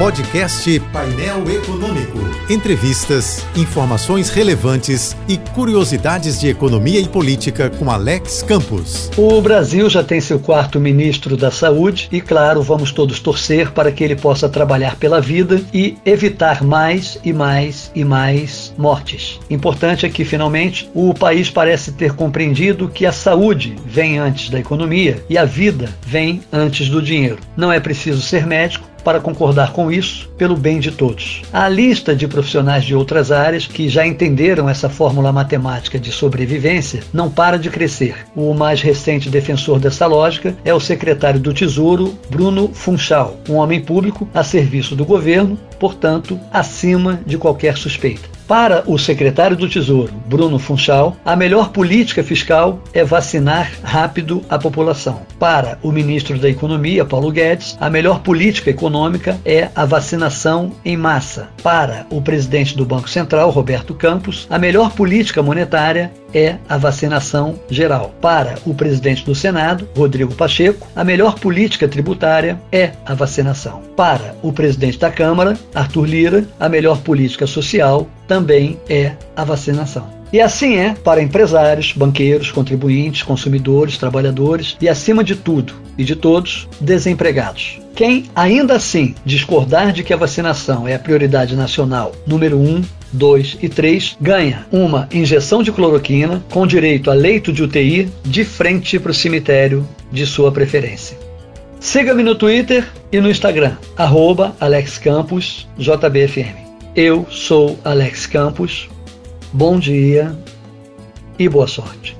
Podcast Painel Econômico. Entrevistas, informações relevantes e curiosidades de economia e política com Alex Campos. O Brasil já tem seu quarto ministro da Saúde e, claro, vamos todos torcer para que ele possa trabalhar pela vida e evitar mais e mais e mais mortes. Importante é que, finalmente, o país parece ter compreendido que a saúde vem antes da economia e a vida vem antes do dinheiro. Não é preciso ser médico para concordar com isso pelo bem de todos. A lista de profissionais de outras áreas que já entenderam essa fórmula matemática de sobrevivência não para de crescer. O mais recente defensor dessa lógica é o secretário do Tesouro, Bruno Funchal, um homem público a serviço do governo, portanto, acima de qualquer suspeita. Para o secretário do Tesouro, Bruno Funchal, a melhor política fiscal é vacinar rápido a população. Para o ministro da Economia, Paulo Guedes, a melhor política econômica é a vacinação em massa. Para o presidente do Banco Central, Roberto Campos, a melhor política monetária é a vacinação geral. Para o presidente do Senado, Rodrigo Pacheco, a melhor política tributária é a vacinação. Para o presidente da Câmara, Arthur Lira, a melhor política social também é a vacinação. E assim é para empresários, banqueiros, contribuintes, consumidores, trabalhadores e, acima de tudo e de todos, desempregados. Quem ainda assim discordar de que a vacinação é a prioridade nacional número um 2 e 3 ganha uma injeção de cloroquina com direito a leito de UTI de frente para o cemitério de sua preferência. Siga-me no Twitter e no Instagram, arroba AlexCamposJBFM. Eu sou Alex Campos. Bom dia e boa sorte.